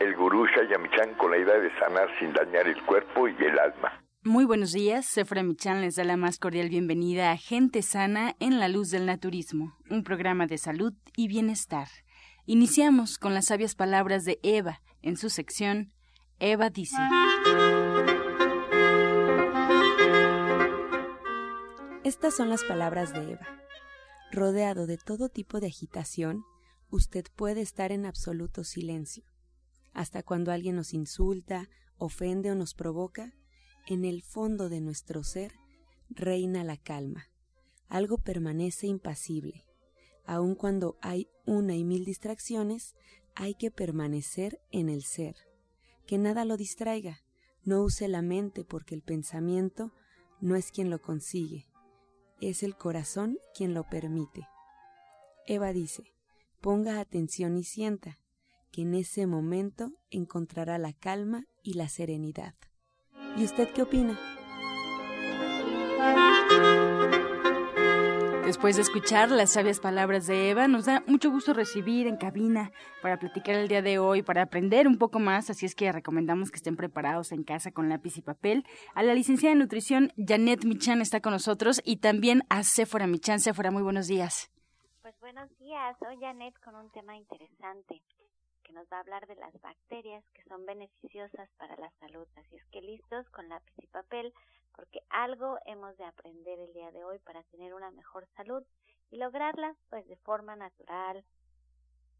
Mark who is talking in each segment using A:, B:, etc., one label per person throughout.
A: el gurú Shayamichan con la idea de sanar sin dañar el cuerpo y el alma.
B: Muy buenos días, Sefra Michan les da la más cordial bienvenida a Gente Sana en la Luz del Naturismo, un programa de salud y bienestar. Iniciamos con las sabias palabras de Eva en su sección Eva dice.
C: Estas son las palabras de Eva. Rodeado de todo tipo de agitación, usted puede estar en absoluto silencio. Hasta cuando alguien nos insulta, ofende o nos provoca, en el fondo de nuestro ser reina la calma. Algo permanece impasible. Aun cuando hay una y mil distracciones, hay que permanecer en el ser. Que nada lo distraiga. No use la mente porque el pensamiento no es quien lo consigue, es el corazón quien lo permite. Eva dice, ponga atención y sienta, que en ese momento encontrará la calma y la serenidad. ¿Y usted qué opina?
B: Después de escuchar las sabias palabras de Eva, nos da mucho gusto recibir en cabina para platicar el día de hoy, para aprender un poco más, así es que recomendamos que estén preparados en casa con lápiz y papel. A la licenciada de nutrición, Janet Michan, está con nosotros y también a Sephora Michan. Sephora, muy buenos días.
D: Pues buenos días, soy Janet con un tema interesante que nos va a hablar de las bacterias que son beneficiosas para la salud. Así es que listos con lápiz y papel, porque algo hemos de aprender el día de hoy para tener una mejor salud y lograrla pues de forma natural,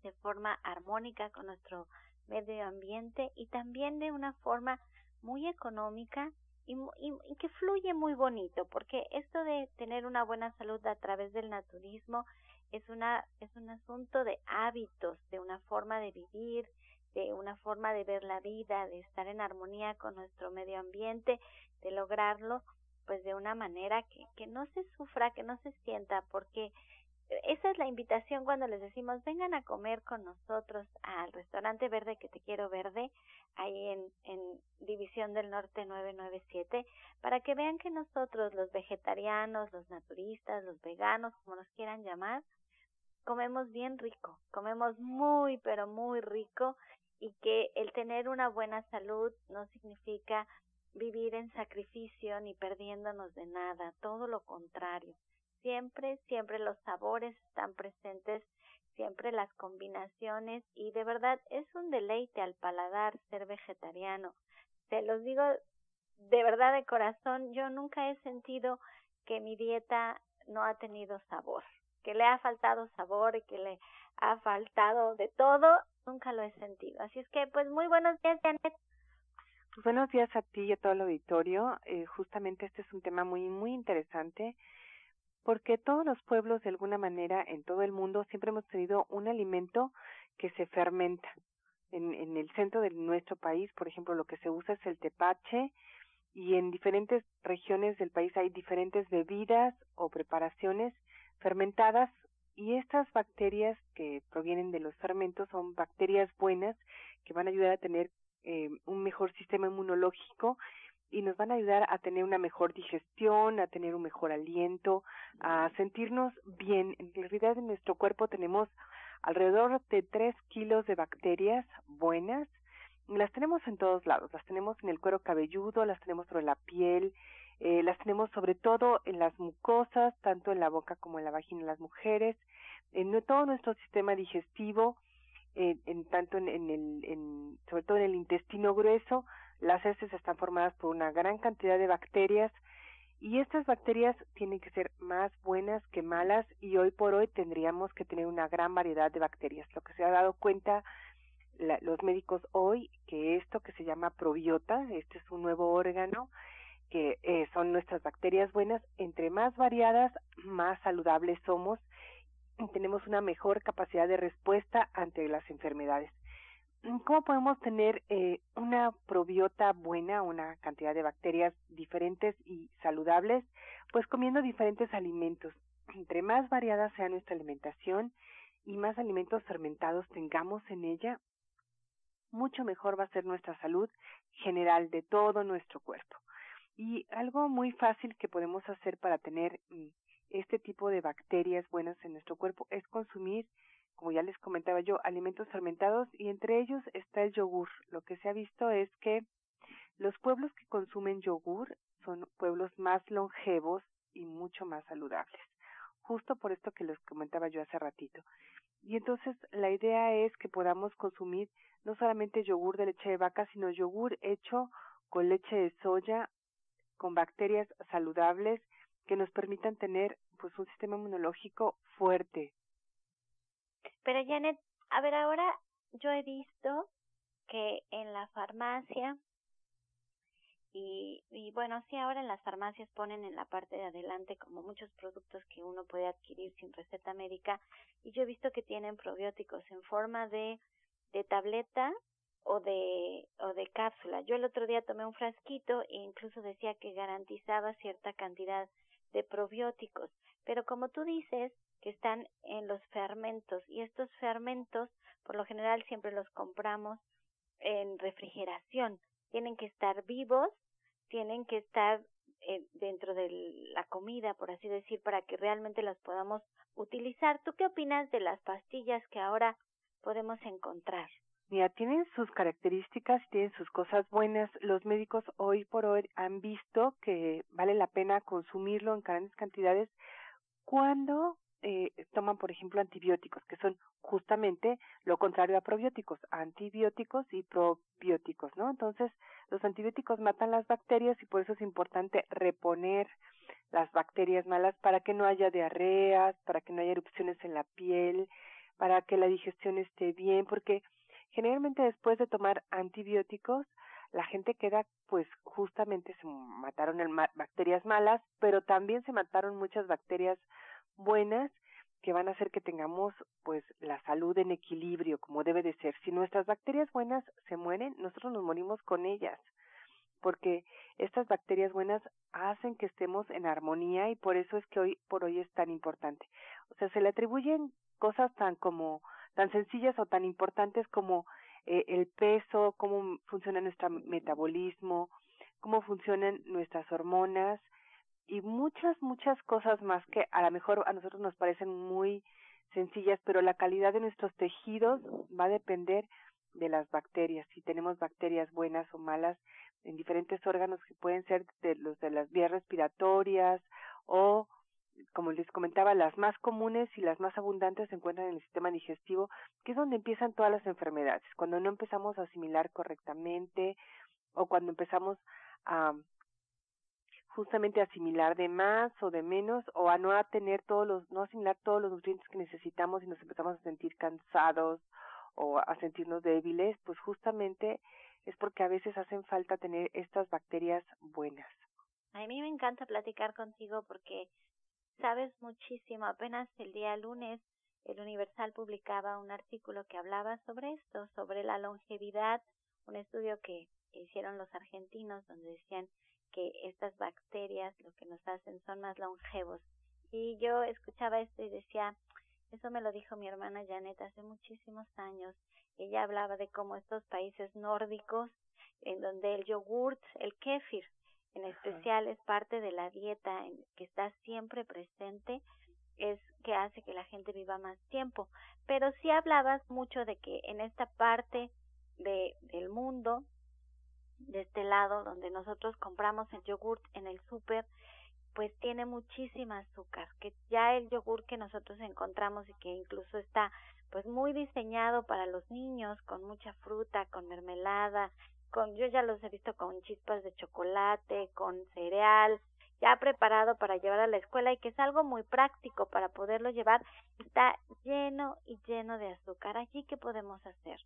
D: de forma armónica con nuestro medio ambiente y también de una forma muy económica y, y, que fluye muy bonito, porque esto de tener una buena salud a través del naturismo es una es un asunto de hábitos, de una forma de vivir, de una forma de ver la vida, de estar en armonía con nuestro medio ambiente, de lograrlo pues de una manera que, que no se sufra, que no se sienta, porque esa es la invitación cuando les decimos vengan a comer con nosotros al restaurante verde que te quiero verde ahí en, División del Norte 997 para que vean que nosotros los vegetarianos, los naturistas, los veganos, como nos quieran llamar, comemos bien rico, comemos muy, pero muy rico y que el tener una buena salud no significa vivir en sacrificio ni perdiéndonos de nada, todo lo contrario. Siempre, siempre los sabores están presentes, siempre las combinaciones y de verdad es un deleite al paladar ser vegetariano. Te los digo de verdad de corazón, yo nunca he sentido que mi dieta no ha tenido sabor que le ha faltado sabor y que le ha faltado de todo, nunca lo he sentido. Así es que, pues, muy buenos días, Janet.
E: Pues buenos días a ti y a todo el auditorio. Eh, justamente este es un tema muy, muy interesante porque todos los pueblos, de alguna manera, en todo el mundo, siempre hemos tenido un alimento que se fermenta. En, en el centro de nuestro país, por ejemplo, lo que se usa es el tepache y en diferentes regiones del país hay diferentes bebidas o preparaciones fermentadas y estas bacterias que provienen de los fermentos son bacterias buenas que van a ayudar a tener eh, un mejor sistema inmunológico y nos van a ayudar a tener una mejor digestión, a tener un mejor aliento, a sentirnos bien. En realidad en nuestro cuerpo tenemos alrededor de 3 kilos de bacterias buenas. Las tenemos en todos lados, las tenemos en el cuero cabelludo, las tenemos sobre la piel, eh, las tenemos sobre todo en las mucosas, tanto en la boca como en la vagina de las mujeres, en todo nuestro sistema digestivo, en tanto en, en el, en, sobre todo en el intestino grueso, las heces están formadas por una gran cantidad de bacterias y estas bacterias tienen que ser más buenas que malas y hoy por hoy tendríamos que tener una gran variedad de bacterias. Lo que se ha dado cuenta los médicos hoy que esto que se llama probiota, este es un nuevo órgano que eh, son nuestras bacterias buenas, entre más variadas, más saludables somos y tenemos una mejor capacidad de respuesta ante las enfermedades. ¿Cómo podemos tener eh, una probiota buena, una cantidad de bacterias diferentes y saludables? Pues comiendo diferentes alimentos. Entre más variada sea nuestra alimentación y más alimentos fermentados tengamos en ella, mucho mejor va a ser nuestra salud general de todo nuestro cuerpo. Y algo muy fácil que podemos hacer para tener mm, este tipo de bacterias buenas en nuestro cuerpo es consumir, como ya les comentaba yo, alimentos fermentados y entre ellos está el yogur. Lo que se ha visto es que los pueblos que consumen yogur son pueblos más longevos y mucho más saludables. Justo por esto que les comentaba yo hace ratito. Y entonces la idea es que podamos consumir no solamente yogur de leche de vaca, sino yogur hecho con leche de soya, con bacterias saludables que nos permitan tener pues un sistema inmunológico fuerte.
D: Pero Janet, a ver ahora yo he visto que en la farmacia y, y bueno, sí, ahora en las farmacias ponen en la parte de adelante como muchos productos que uno puede adquirir sin receta médica y yo he visto que tienen probióticos en forma de, de tableta o de, o de cápsula. Yo el otro día tomé un frasquito e incluso decía que garantizaba cierta cantidad de probióticos. Pero como tú dices, que están en los fermentos y estos fermentos por lo general siempre los compramos en refrigeración. Tienen que estar vivos, tienen que estar eh, dentro de la comida, por así decir, para que realmente las podamos utilizar. ¿Tú qué opinas de las pastillas que ahora podemos encontrar?
E: Mira, tienen sus características, tienen sus cosas buenas. Los médicos hoy por hoy han visto que vale la pena consumirlo en grandes cantidades cuando eh, toman, por ejemplo, antibióticos, que son justamente lo contrario a probióticos, antibióticos y probióticos, ¿no? Entonces, los antibióticos matan las bacterias y por eso es importante reponer las bacterias malas para que no haya diarreas, para que no haya erupciones en la piel, para que la digestión esté bien, porque Generalmente después de tomar antibióticos, la gente queda, pues justamente se mataron el bacterias malas, pero también se mataron muchas bacterias buenas que van a hacer que tengamos pues la salud en equilibrio como debe de ser. Si nuestras bacterias buenas se mueren, nosotros nos morimos con ellas, porque estas bacterias buenas hacen que estemos en armonía y por eso es que hoy por hoy es tan importante. O sea, se le atribuyen cosas tan como tan sencillas o tan importantes como eh, el peso, cómo funciona nuestro metabolismo, cómo funcionan nuestras hormonas y muchas, muchas cosas más que a lo mejor a nosotros nos parecen muy sencillas, pero la calidad de nuestros tejidos va a depender de las bacterias, si tenemos bacterias buenas o malas en diferentes órganos que pueden ser de los de las vías respiratorias o como les comentaba, las más comunes y las más abundantes se encuentran en el sistema digestivo, que es donde empiezan todas las enfermedades, cuando no empezamos a asimilar correctamente o cuando empezamos a justamente asimilar de más o de menos o a no tener todos los no asimilar todos los nutrientes que necesitamos y nos empezamos a sentir cansados o a sentirnos débiles, pues justamente es porque a veces hacen falta tener estas bacterias buenas.
D: A mí me encanta platicar contigo porque Sabes muchísimo. Apenas el día lunes el Universal publicaba un artículo que hablaba sobre esto, sobre la longevidad, un estudio que hicieron los argentinos donde decían que estas bacterias lo que nos hacen son más longevos. Y yo escuchaba esto y decía, eso me lo dijo mi hermana Janet hace muchísimos años. Ella hablaba de cómo estos países nórdicos, en donde el yogurt, el kéfir, en especial es parte de la dieta que está siempre presente, es que hace que la gente viva más tiempo. Pero sí hablabas mucho de que en esta parte de, del mundo, de este lado donde nosotros compramos el yogurt en el súper, pues tiene muchísima azúcar, que ya el yogur que nosotros encontramos y que incluso está pues muy diseñado para los niños, con mucha fruta, con mermelada, con, yo ya los he visto con chispas de chocolate, con cereal, ya preparado para llevar a la escuela y que es algo muy práctico para poderlo llevar, está lleno y lleno de azúcar. ¿Allí qué podemos hacer?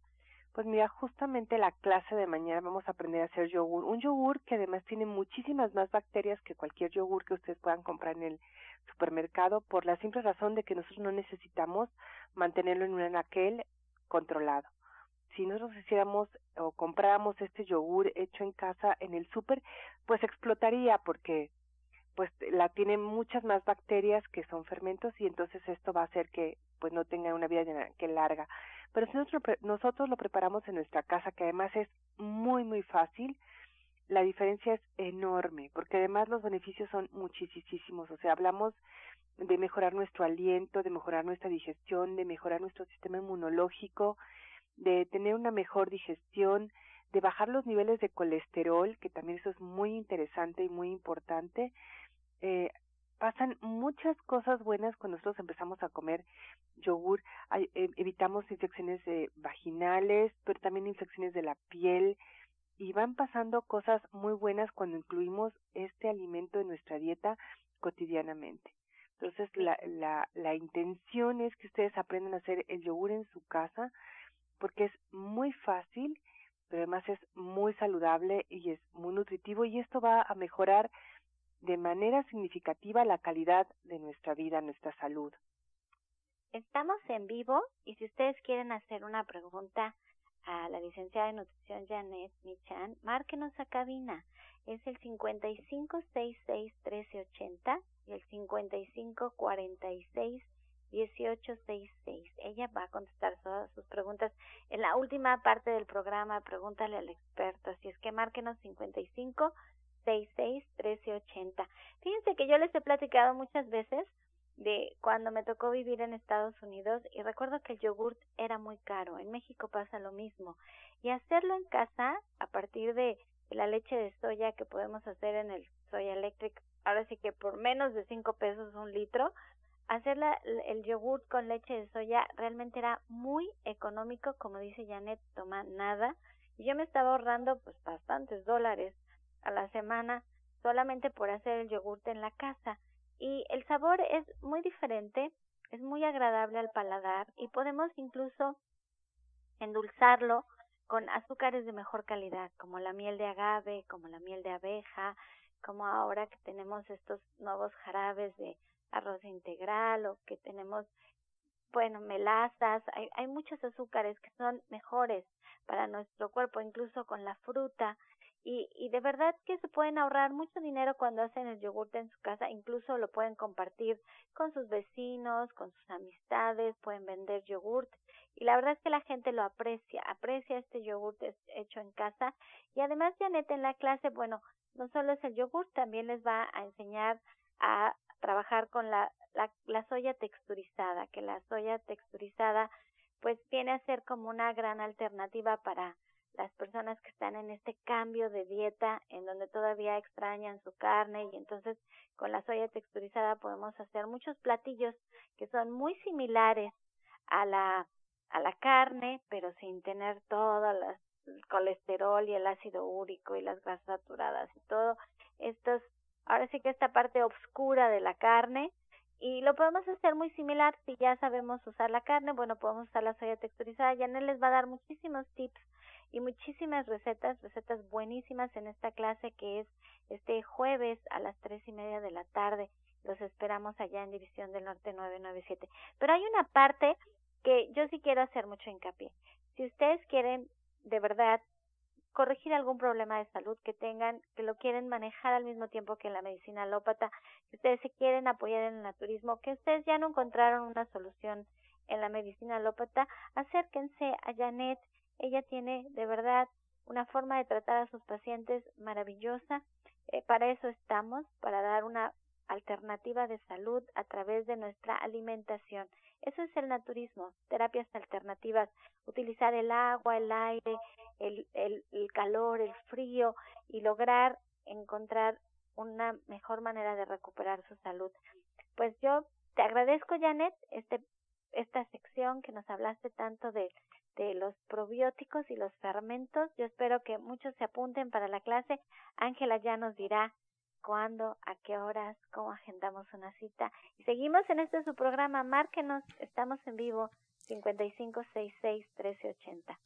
E: Pues mira, justamente la clase de mañana vamos a aprender a hacer yogur. Un yogur que además tiene muchísimas más bacterias que cualquier yogur que ustedes puedan comprar en el supermercado por la simple razón de que nosotros no necesitamos mantenerlo en un anaquel controlado si nosotros hiciéramos o compráramos este yogur hecho en casa en el súper, pues explotaría porque pues la tienen muchas más bacterias que son fermentos y entonces esto va a hacer que pues no tenga una vida que larga. Pero si nosotros, nosotros lo preparamos en nuestra casa, que además es muy muy fácil, la diferencia es enorme, porque además los beneficios son muchísimos. O sea, hablamos de mejorar nuestro aliento, de mejorar nuestra digestión, de mejorar nuestro sistema inmunológico, de tener una mejor digestión, de bajar los niveles de colesterol, que también eso es muy interesante y muy importante. Eh, pasan muchas cosas buenas cuando nosotros empezamos a comer yogur. Eh, evitamos infecciones vaginales, pero también infecciones de la piel, y van pasando cosas muy buenas cuando incluimos este alimento en nuestra dieta cotidianamente. Entonces, la, la, la intención es que ustedes aprendan a hacer el yogur en su casa porque es muy fácil, pero además es muy saludable y es muy nutritivo y esto va a mejorar de manera significativa la calidad de nuestra vida, nuestra salud.
D: Estamos en vivo y si ustedes quieren hacer una pregunta a la licenciada de nutrición Janet Michan, márquenos a cabina. Es el 5566-1380 y el 5546-1866. Ella va a contestar todas sus preguntas en la última parte del programa. Pregúntale al experto. Así es que márquenos 55 66 1380. Fíjense que yo les he platicado muchas veces de cuando me tocó vivir en Estados Unidos y recuerdo que el yogurt era muy caro. En México pasa lo mismo. Y hacerlo en casa a partir de la leche de soya que podemos hacer en el Soya Electric, ahora sí que por menos de cinco pesos un litro, hacer el yogurt con leche de soya realmente era muy económico, como dice Janet, toma nada. Y yo me estaba ahorrando pues bastantes dólares a la semana solamente por hacer el yogurt en la casa. Y el sabor es muy diferente, es muy agradable al paladar y podemos incluso endulzarlo con azúcares de mejor calidad, como la miel de agave, como la miel de abeja, como ahora que tenemos estos nuevos jarabes de arroz integral o que tenemos, bueno, melazas, hay, hay muchos azúcares que son mejores para nuestro cuerpo, incluso con la fruta y, y de verdad que se pueden ahorrar mucho dinero cuando hacen el yogurt en su casa, incluso lo pueden compartir con sus vecinos, con sus amistades, pueden vender yogurt y la verdad es que la gente lo aprecia, aprecia este yogurt hecho en casa. Y además Janet en la clase, bueno, no solo es el yogurt, también les va a enseñar a trabajar con la, la, la soya texturizada, que la soya texturizada pues viene a ser como una gran alternativa para las personas que están en este cambio de dieta en donde todavía extrañan su carne y entonces con la soya texturizada podemos hacer muchos platillos que son muy similares a la a la carne pero sin tener todo el colesterol y el ácido úrico y las grasas saturadas y todo estos ahora sí que esta parte oscura de la carne. Y lo podemos hacer muy similar si ya sabemos usar la carne bueno podemos usar la soya texturizada no les va a dar muchísimos tips y muchísimas recetas, recetas buenísimas en esta clase que es este jueves a las tres y media de la tarde. Los esperamos allá en División del Norte 997. Pero hay una parte que yo sí quiero hacer mucho hincapié. Si ustedes quieren de verdad corregir algún problema de salud que tengan, que lo quieren manejar al mismo tiempo que la medicina alópata, que ustedes se quieren apoyar en el naturismo, que ustedes ya no encontraron una solución en la medicina alópata, acérquense a Janet ella tiene de verdad una forma de tratar a sus pacientes maravillosa. Eh, para eso estamos, para dar una alternativa de salud a través de nuestra alimentación. Eso es el naturismo, terapias alternativas, utilizar el agua, el aire, el, el, el calor, el frío y lograr encontrar una mejor manera de recuperar su salud. Pues yo te agradezco, Janet, este, esta sección que nos hablaste tanto de de los probióticos y los fermentos. Yo espero que muchos se apunten para la clase. Ángela ya nos dirá cuándo, a qué horas, cómo agendamos una cita. Y seguimos en este su programa, márquenos, estamos en vivo. 5566-1380.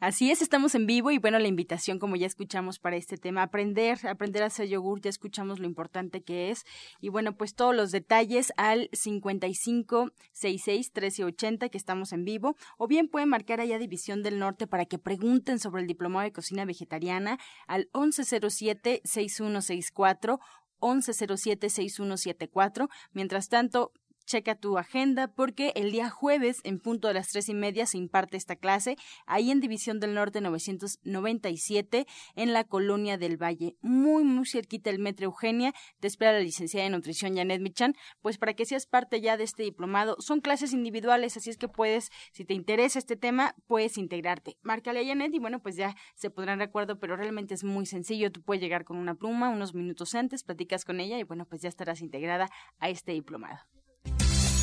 B: Así es, estamos en vivo y bueno, la invitación, como ya escuchamos para este tema, aprender, aprender a hacer yogur, ya escuchamos lo importante que es. Y bueno, pues todos los detalles al 5566-1380 que estamos en vivo. O bien pueden marcar allá División del Norte para que pregunten sobre el diplomado de cocina vegetariana al 1107-6164 1107-6174. Mientras tanto, checa tu agenda porque el día jueves en punto de las tres y media se imparte esta clase ahí en División del Norte 997 en la Colonia del Valle, muy muy cerquita del Metro Eugenia. Te espera la licenciada de nutrición Janet Michan, pues para que seas parte ya de este diplomado. Son clases individuales, así es que puedes, si te interesa este tema, puedes integrarte. Márcale a Janet y bueno, pues ya se podrán de acuerdo, pero realmente es muy sencillo. Tú puedes llegar con una pluma unos minutos antes, platicas con ella y bueno, pues ya estarás integrada a este diplomado.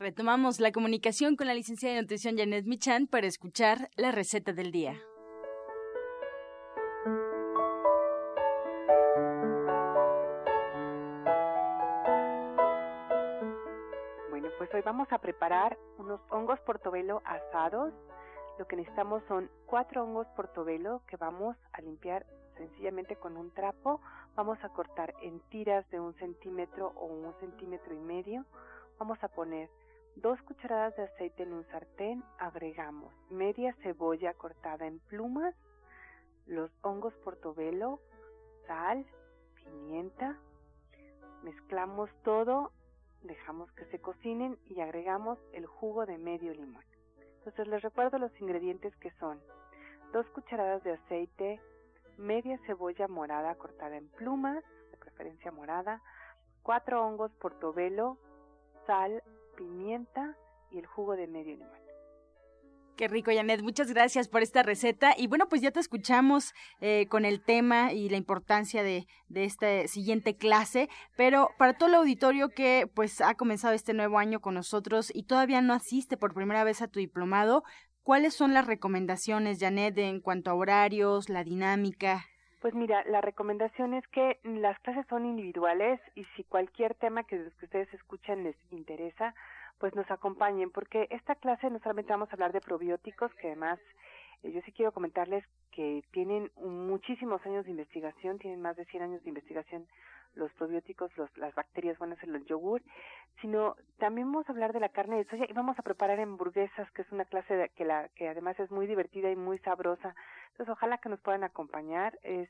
B: Retomamos la comunicación con la licenciada de nutrición Janet Michan para escuchar la receta del día.
E: Bueno, pues hoy vamos a preparar unos hongos portobelo asados. Lo que necesitamos son cuatro hongos portobelo que vamos a limpiar sencillamente con un trapo. Vamos a cortar en tiras de un centímetro o un centímetro y medio. Vamos a poner Dos cucharadas de aceite en un sartén, agregamos media cebolla cortada en plumas, los hongos portobelo, sal, pimienta, mezclamos todo, dejamos que se cocinen y agregamos el jugo de medio limón. Entonces les recuerdo los ingredientes que son dos cucharadas de aceite, media cebolla morada cortada en plumas, de preferencia morada, cuatro hongos portobelo, sal, pimienta y el jugo de medio limón.
B: Qué rico, Janet. Muchas gracias por esta receta. Y bueno, pues ya te escuchamos eh, con el tema y la importancia de, de esta siguiente clase. Pero para todo el auditorio que pues ha comenzado este nuevo año con nosotros y todavía no asiste por primera vez a tu diplomado, ¿cuáles son las recomendaciones, Janet, en cuanto a horarios, la dinámica?
E: Pues mira, la recomendación es que las clases son individuales y si cualquier tema que, que ustedes escuchan les interesa, pues nos acompañen, porque esta clase no solamente vamos a hablar de probióticos, que además yo sí quiero comentarles que tienen muchísimos años de investigación, tienen más de 100 años de investigación los probióticos, los, las bacterias buenas en el yogur, sino también vamos a hablar de la carne de soya y vamos a preparar hamburguesas, que es una clase de, que, la, que además es muy divertida y muy sabrosa. Entonces, ojalá que nos puedan acompañar. Es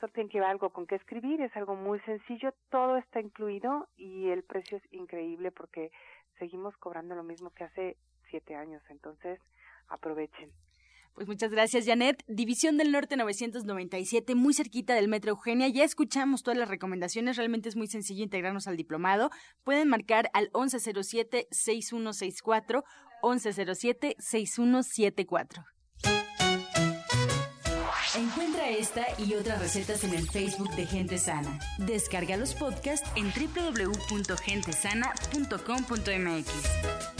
E: solo tienen que llevar algo con que escribir, es algo muy sencillo, todo está incluido y el precio es increíble porque seguimos cobrando lo mismo que hace siete años, entonces aprovechen.
B: Pues muchas gracias, Janet. División del Norte 997, muy cerquita del Metro Eugenia. Ya escuchamos todas las recomendaciones. Realmente es muy sencillo integrarnos al diplomado. Pueden marcar al 1107-6164, 1107-6174.
F: Encuentra esta y otras recetas en el Facebook de Gente Sana. Descarga los podcasts en www.gentesana.com.mx.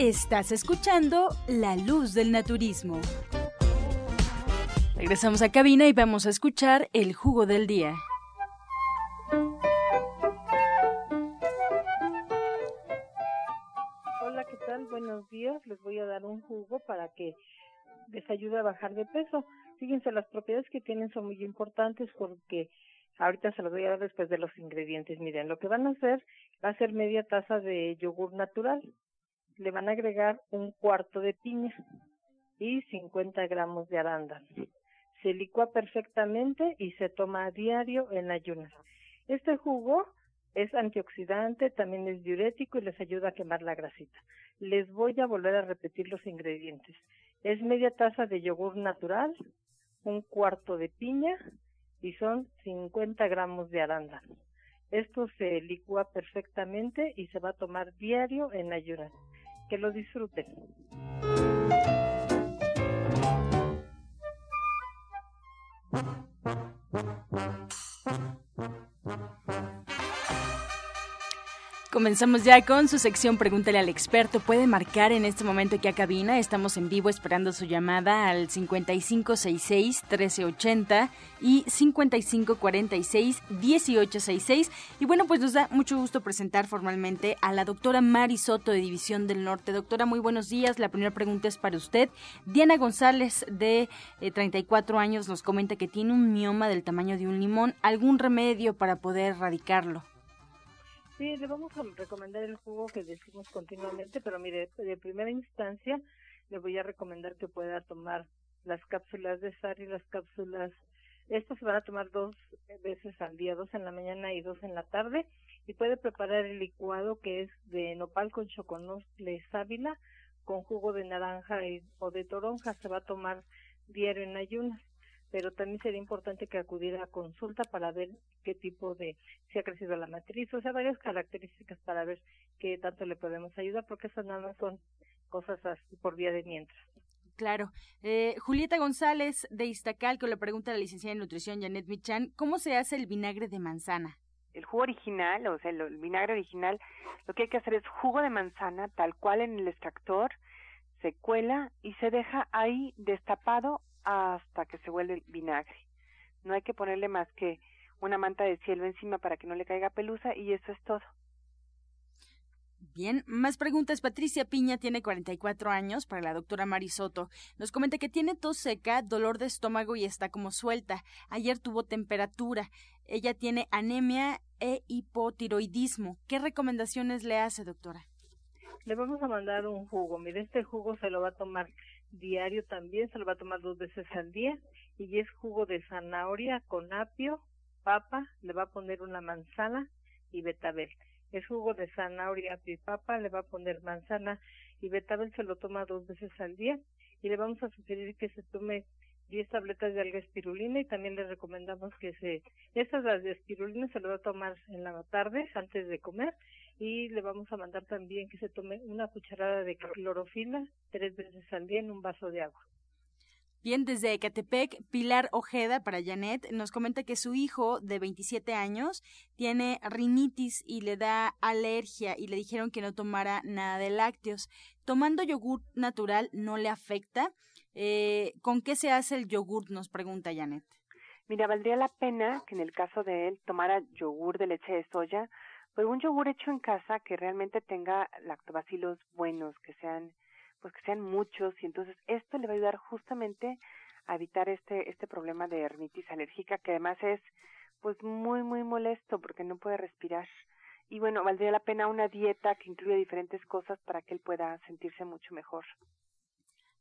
B: Estás escuchando La Luz del Naturismo. Regresamos a cabina y vamos a escuchar el jugo del día.
G: Hola, ¿qué tal? Buenos días. Les voy a dar un jugo para que les ayude a bajar de peso. Fíjense, las propiedades que tienen son muy importantes porque ahorita se los voy a dar después de los ingredientes. Miren, lo que van a hacer va a ser media taza de yogur natural le van a agregar un cuarto de piña y 50 gramos de arándano. Se licúa perfectamente y se toma a diario en ayunas. Este jugo es antioxidante, también es diurético y les ayuda a quemar la grasita. Les voy a volver a repetir los ingredientes. Es media taza de yogur natural, un cuarto de piña y son 50 gramos de arándano. Esto se licúa perfectamente y se va a tomar diario en ayunas. Que lo disfruten.
B: Comenzamos ya con su sección Pregúntale al experto. Puede marcar en este momento aquí a cabina. Estamos en vivo esperando su llamada al 5566-1380 y 5546-1866. Y bueno, pues nos da mucho gusto presentar formalmente a la doctora Mari Soto de División del Norte. Doctora, muy buenos días. La primera pregunta es para usted. Diana González, de 34 eh, años, nos comenta que tiene un mioma del tamaño de un limón. ¿Algún remedio para poder erradicarlo?
G: Sí, le vamos a recomendar el jugo que decimos continuamente, pero mire, de primera instancia le voy a recomendar que pueda tomar las cápsulas de sal y las cápsulas. Estas se van a tomar dos veces al día, dos en la mañana y dos en la tarde. Y puede preparar el licuado que es de nopal con choconosle sábila con jugo de naranja o de toronja. Se va a tomar diario en ayunas pero también sería importante que acudiera a consulta para ver qué tipo de, si ha crecido la matriz, o sea, varias características para ver qué tanto le podemos ayudar, porque esas nada más son cosas así por vía de mientras.
B: Claro. Eh, Julieta González de Iztacalco le pregunta a la licenciada en nutrición Janet Michan, ¿cómo se hace el vinagre de manzana?
E: El jugo original, o sea, el vinagre original, lo que hay que hacer es jugo de manzana tal cual en el extractor, se cuela y se deja ahí destapado hasta que se vuelve vinagre. No hay que ponerle más que una manta de cielo encima para que no le caiga pelusa y eso es todo.
B: Bien, más preguntas. Patricia Piña tiene 44 años para la doctora Marisoto. Nos comenta que tiene tos seca, dolor de estómago y está como suelta. Ayer tuvo temperatura. Ella tiene anemia e hipotiroidismo. ¿Qué recomendaciones le hace, doctora?
G: Le vamos a mandar un jugo. Mire, este jugo se lo va a tomar diario también, se lo va a tomar dos veces al día y es jugo de zanahoria con apio, papa, le va a poner una manzana y betabel. Es jugo de zanahoria, apio y papa, le va a poner manzana y betabel, se lo toma dos veces al día y le vamos a sugerir que se tome 10 tabletas de alga espirulina y también le recomendamos que se, estas las de espirulina se lo va a tomar en la tarde antes de comer y le vamos a mandar también que se tome una cucharada de clorofila tres veces al día en un vaso de agua.
B: Bien, desde Ecatepec, Pilar Ojeda para Janet nos comenta que su hijo de 27 años tiene rinitis y le da alergia y le dijeron que no tomara nada de lácteos. Tomando yogur natural no le afecta. Eh, ¿Con qué se hace el yogur? Nos pregunta Janet.
E: Mira, valdría la pena que en el caso de él tomara yogur de leche de soya pero un yogur hecho en casa que realmente tenga lactobacilos buenos, que sean, pues que sean muchos, y entonces esto le va a ayudar justamente a evitar este, este problema de hernitis alérgica, que además es pues muy, muy molesto porque no puede respirar. Y bueno, valdría la pena una dieta que incluya diferentes cosas para que él pueda sentirse mucho mejor.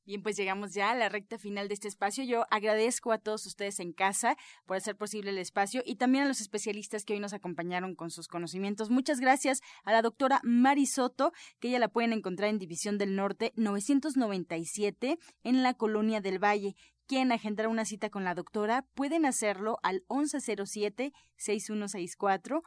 B: Bien, pues llegamos ya a la recta final de este espacio. Yo agradezco a todos ustedes en casa por hacer posible el espacio y también a los especialistas que hoy nos acompañaron con sus conocimientos. Muchas gracias a la doctora Mari Soto, que ella la pueden encontrar en División del Norte 997 en la Colonia del Valle quieren agendar una cita con la doctora, pueden hacerlo al 1107-6164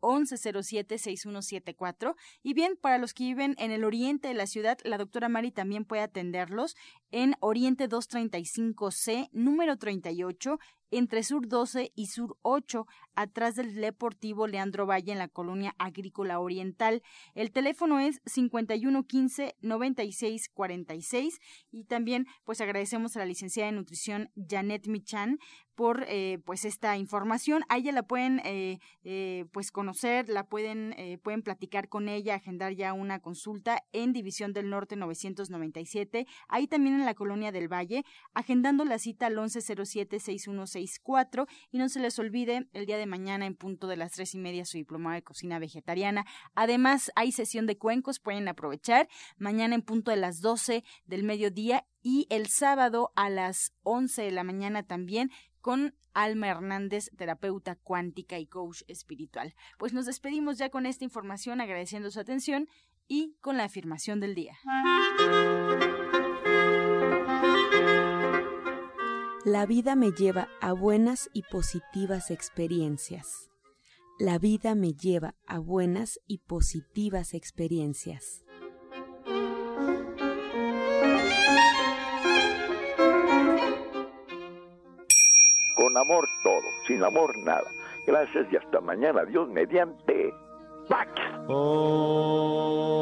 B: 1107-6174. Y bien, para los que viven en el oriente de la ciudad, la doctora Mari también puede atenderlos en Oriente 235C, número 38, entre Sur 12 y Sur 8, atrás del Deportivo Leandro Valle en la colonia agrícola oriental. El teléfono es 5115-9646 y también pues agradecemos a la licenciada de nutrición Janet Michan por eh, pues esta información. A ella la pueden eh, eh, pues conocer, la pueden, pueden platicar con ella, agendar ya una consulta en División del Norte 997, ahí también en la colonia del Valle, agendando la cita al 1107 616 866-464 y no se les olvide el día de mañana en punto de las tres y media su diplomado de cocina vegetariana. Además, hay sesión de cuencos, pueden aprovechar. Mañana en punto de las 12 del mediodía y el sábado a las 11 de la mañana también con Alma Hernández, terapeuta cuántica y coach espiritual. Pues nos despedimos ya con esta información agradeciendo su atención y con la afirmación del día.
C: La vida me lleva a buenas y positivas experiencias. La vida me lleva a buenas y positivas experiencias.
A: Con amor todo, sin amor nada. Gracias y hasta mañana. Dios mediante. ¡Pax!
H: Oh.